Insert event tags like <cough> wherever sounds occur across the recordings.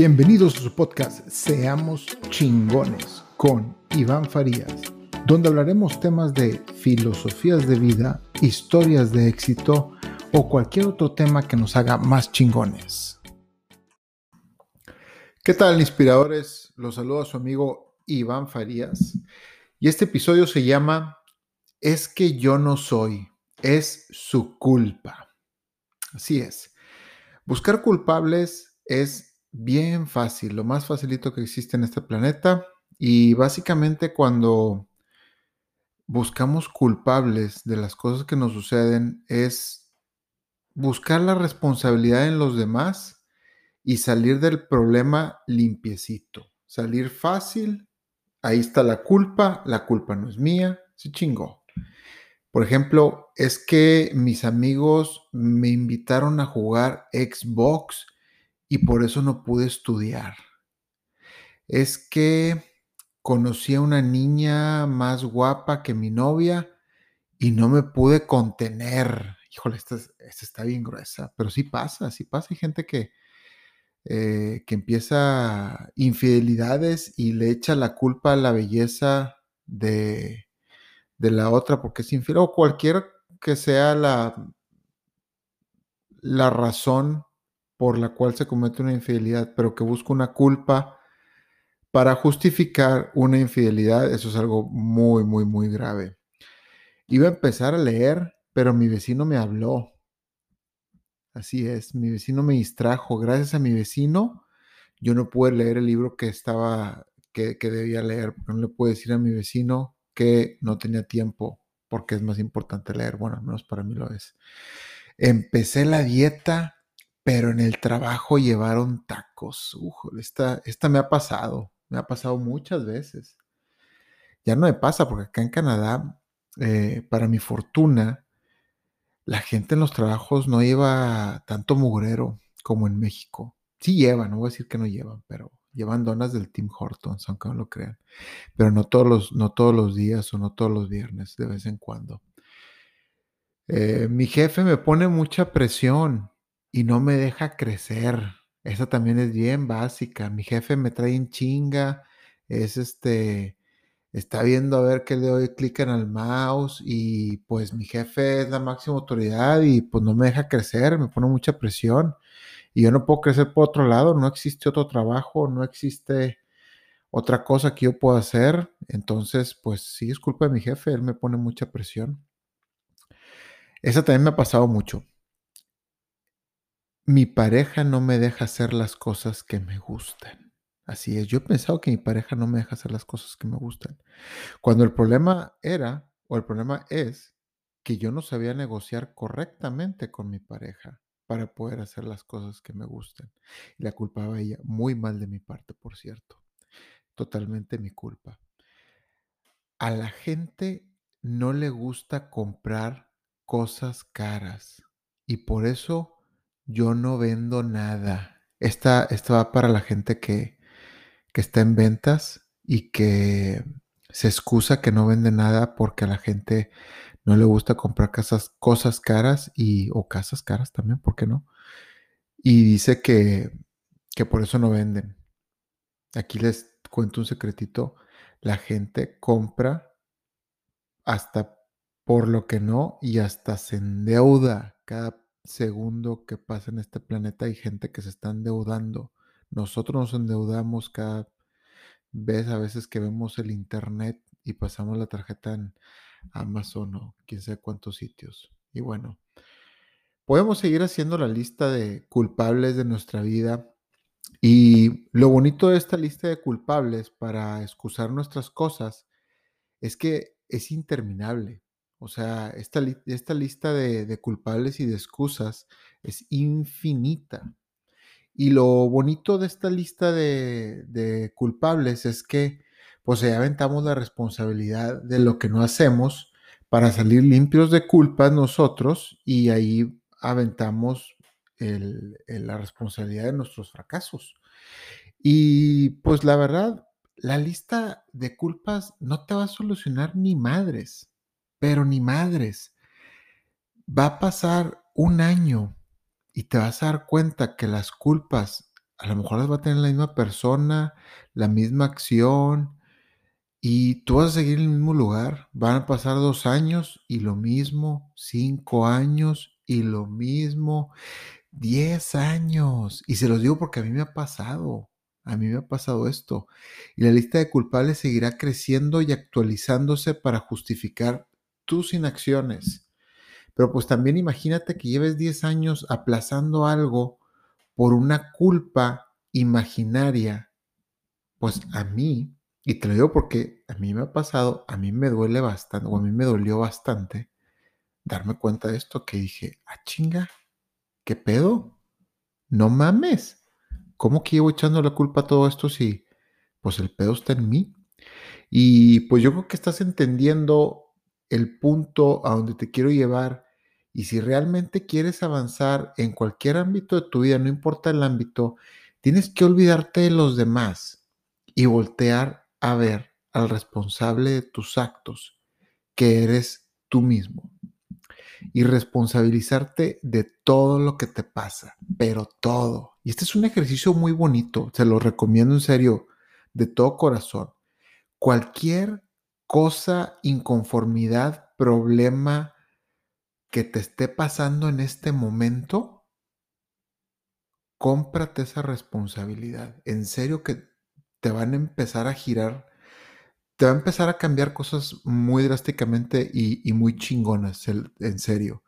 Bienvenidos a su podcast Seamos chingones con Iván Farías, donde hablaremos temas de filosofías de vida, historias de éxito o cualquier otro tema que nos haga más chingones. ¿Qué tal, inspiradores? Los saludo a su amigo Iván Farías y este episodio se llama Es que yo no soy, es su culpa. Así es. Buscar culpables es bien fácil, lo más facilito que existe en este planeta. Y básicamente cuando buscamos culpables de las cosas que nos suceden es buscar la responsabilidad en los demás y salir del problema limpiecito. Salir fácil, ahí está la culpa, la culpa no es mía, se chingó. Por ejemplo, es que mis amigos me invitaron a jugar Xbox y por eso no pude estudiar. Es que conocí a una niña más guapa que mi novia y no me pude contener. Híjole, esta, está bien gruesa, pero sí pasa, sí pasa. Hay gente que, eh, que empieza infidelidades y le echa la culpa a la belleza de, de la otra porque es infiel o cualquier que sea la, la razón por la cual se comete una infidelidad, pero que busca una culpa para justificar una infidelidad, eso es algo muy, muy, muy grave. Iba a empezar a leer, pero mi vecino me habló. Así es, mi vecino me distrajo. Gracias a mi vecino, yo no pude leer el libro que estaba, que, que debía leer, porque no le puedo decir a mi vecino que no tenía tiempo, porque es más importante leer. Bueno, al menos para mí lo es. Empecé la dieta pero en el trabajo llevaron tacos. esta, esta me ha pasado, me ha pasado muchas veces. Ya no me pasa porque acá en Canadá, eh, para mi fortuna, la gente en los trabajos no lleva tanto mugrero como en México. Sí llevan, no voy a decir que no llevan, pero llevan donas del Tim Hortons, aunque no lo crean. Pero no todos los, no todos los días o no todos los viernes, de vez en cuando. Eh, mi jefe me pone mucha presión y no me deja crecer. Esa también es bien básica. Mi jefe me trae en chinga, es este, está viendo a ver qué le doy clic en el mouse y pues mi jefe es la máxima autoridad y pues no me deja crecer, me pone mucha presión y yo no puedo crecer por otro lado, no existe otro trabajo, no existe otra cosa que yo pueda hacer. Entonces, pues sí, es culpa de mi jefe, él me pone mucha presión. Esa también me ha pasado mucho. Mi pareja no me deja hacer las cosas que me gustan. Así es, yo he pensado que mi pareja no me deja hacer las cosas que me gustan. Cuando el problema era, o el problema es, que yo no sabía negociar correctamente con mi pareja para poder hacer las cosas que me gustan. La culpaba ella muy mal de mi parte, por cierto. Totalmente mi culpa. A la gente no le gusta comprar cosas caras y por eso yo no vendo nada. Esta, esto va para la gente que, que está en ventas y que se excusa que no vende nada porque a la gente no le gusta comprar casas, cosas caras y, o casas caras también, ¿por qué no? Y dice que, que por eso no venden. Aquí les cuento un secretito. La gente compra hasta por lo que no y hasta se endeuda cada segundo que pasa en este planeta hay gente que se está endeudando. Nosotros nos endeudamos cada vez a veces que vemos el internet y pasamos la tarjeta en Amazon o quién sabe cuántos sitios. Y bueno, podemos seguir haciendo la lista de culpables de nuestra vida. Y lo bonito de esta lista de culpables para excusar nuestras cosas es que es interminable. O sea, esta, esta lista de, culpables y de excusas es infinita. Y lo bonito de esta lista de, culpables es que pues ya aventamos la responsabilidad de lo que no hacemos para salir limpios de culpas nosotros y ahí aventamos la responsabilidad de nuestros fracasos. Y pues la verdad, la lista de culpas no te va a solucionar ni madres. Pero ni madres. Va a pasar un año y te vas a dar cuenta que las culpas a lo mejor las va a tener la misma persona, la misma acción, y tú vas a seguir en el mismo lugar. Van a pasar dos años y lo mismo, cinco años y lo mismo, diez años. Y se los digo porque a mí me ha pasado. A mí me ha pasado esto. Y la lista de culpables seguirá creciendo y actualizándose para justificar tus inacciones. Pero pues también imagínate que lleves 10 años aplazando algo por una culpa imaginaria. Pues a mí, y te lo digo porque a mí me ha pasado, a mí me duele bastante, o a mí me dolió bastante darme cuenta de esto que dije, ah chinga, ¿qué pedo? No mames. ¿Cómo que llevo echando la culpa a todo esto si pues el pedo está en mí? Y pues yo creo que estás entendiendo el punto a donde te quiero llevar y si realmente quieres avanzar en cualquier ámbito de tu vida, no importa el ámbito, tienes que olvidarte de los demás y voltear a ver al responsable de tus actos, que eres tú mismo. Y responsabilizarte de todo lo que te pasa, pero todo. Y este es un ejercicio muy bonito, se lo recomiendo en serio, de todo corazón. Cualquier cosa, inconformidad, problema que te esté pasando en este momento, cómprate esa responsabilidad. En serio que te van a empezar a girar, te va a empezar a cambiar cosas muy drásticamente y, muy chingonas, en serio.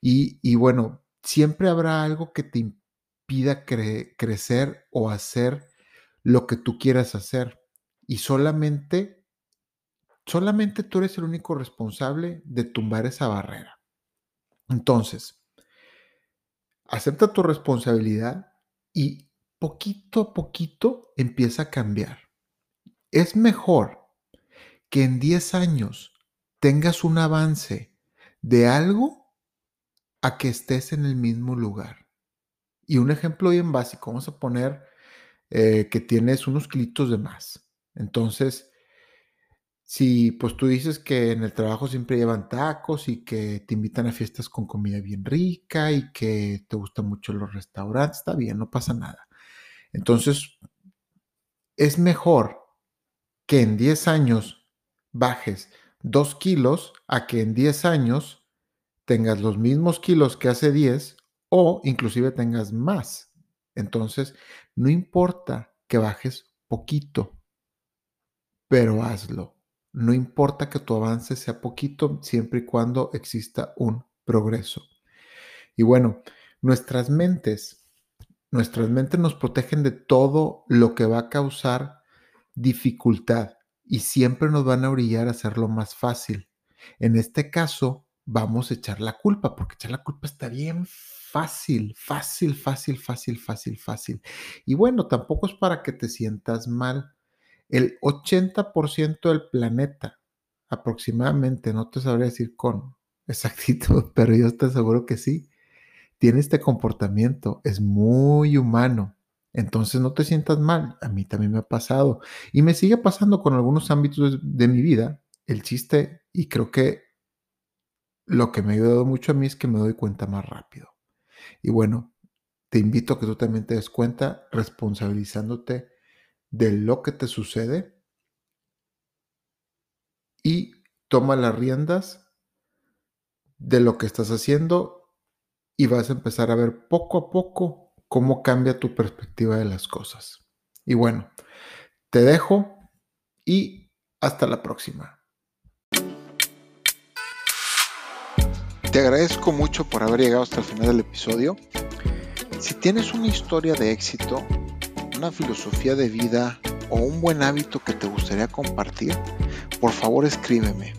Y, bueno, siempre habrá algo que te impida crecer o hacer lo que tú quieras hacer. Y solamente Solamente tú eres el único responsable de tumbar esa barrera. Entonces, acepta tu responsabilidad y poquito a poquito empieza a cambiar. Es mejor que en 10 años tengas un avance de algo a que estés en el mismo lugar. Y un ejemplo bien básico, vamos a poner eh, que tienes unos kilitos de más. Entonces, si pues tú dices que en el trabajo siempre llevan tacos y que te invitan a fiestas con comida bien rica y que te gustan mucho los restaurantes, está bien, no pasa nada. Entonces, es mejor que en 10 años bajes 2 kilos a que en 10 años tengas los mismos kilos que hace 10 o inclusive tengas más. Entonces, no importa que bajes poquito, pero hazlo. No importa que tu avance sea poquito, siempre y cuando exista un progreso. Y bueno, nuestras mentes, nuestras mentes nos protegen de todo lo que va a causar dificultad y siempre nos van a orillar a hacerlo más fácil. En este caso, vamos a echar la culpa, porque echar la culpa está bien fácil, fácil, fácil, fácil, fácil, fácil. Y bueno, tampoco es para que te sientas mal el 80% del planeta, aproximadamente, no te sabría decir con <laughs> exactitud, pero yo estoy seguro que sí, tiene este comportamiento, es muy humano. Entonces no te sientas mal, a mí también me ha pasado y me sigue pasando con algunos ámbitos de mi vida. El chiste, y creo que lo que me ha ayudado mucho a mí es que me doy cuenta más rápido. Y bueno, te invito a que tú también te des cuenta responsabilizándote de lo que te sucede y toma las riendas de lo que estás haciendo y vas a empezar a ver poco a poco cómo cambia tu perspectiva de las cosas. Y bueno, te dejo y hasta la próxima. Te agradezco mucho por haber llegado hasta el final del episodio. Si tienes una historia de éxito, una filosofía de vida o un buen hábito que te gustaría compartir, por favor escríbeme.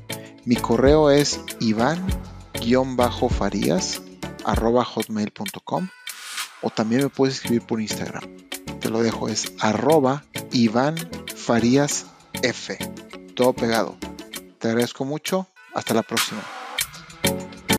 Mi correo es iván-farías.hotmail.com o también me puedes escribir por Instagram. Te lo dejo, es arroba Iván Farías F. Todo pegado. Te agradezco mucho. Hasta la próxima.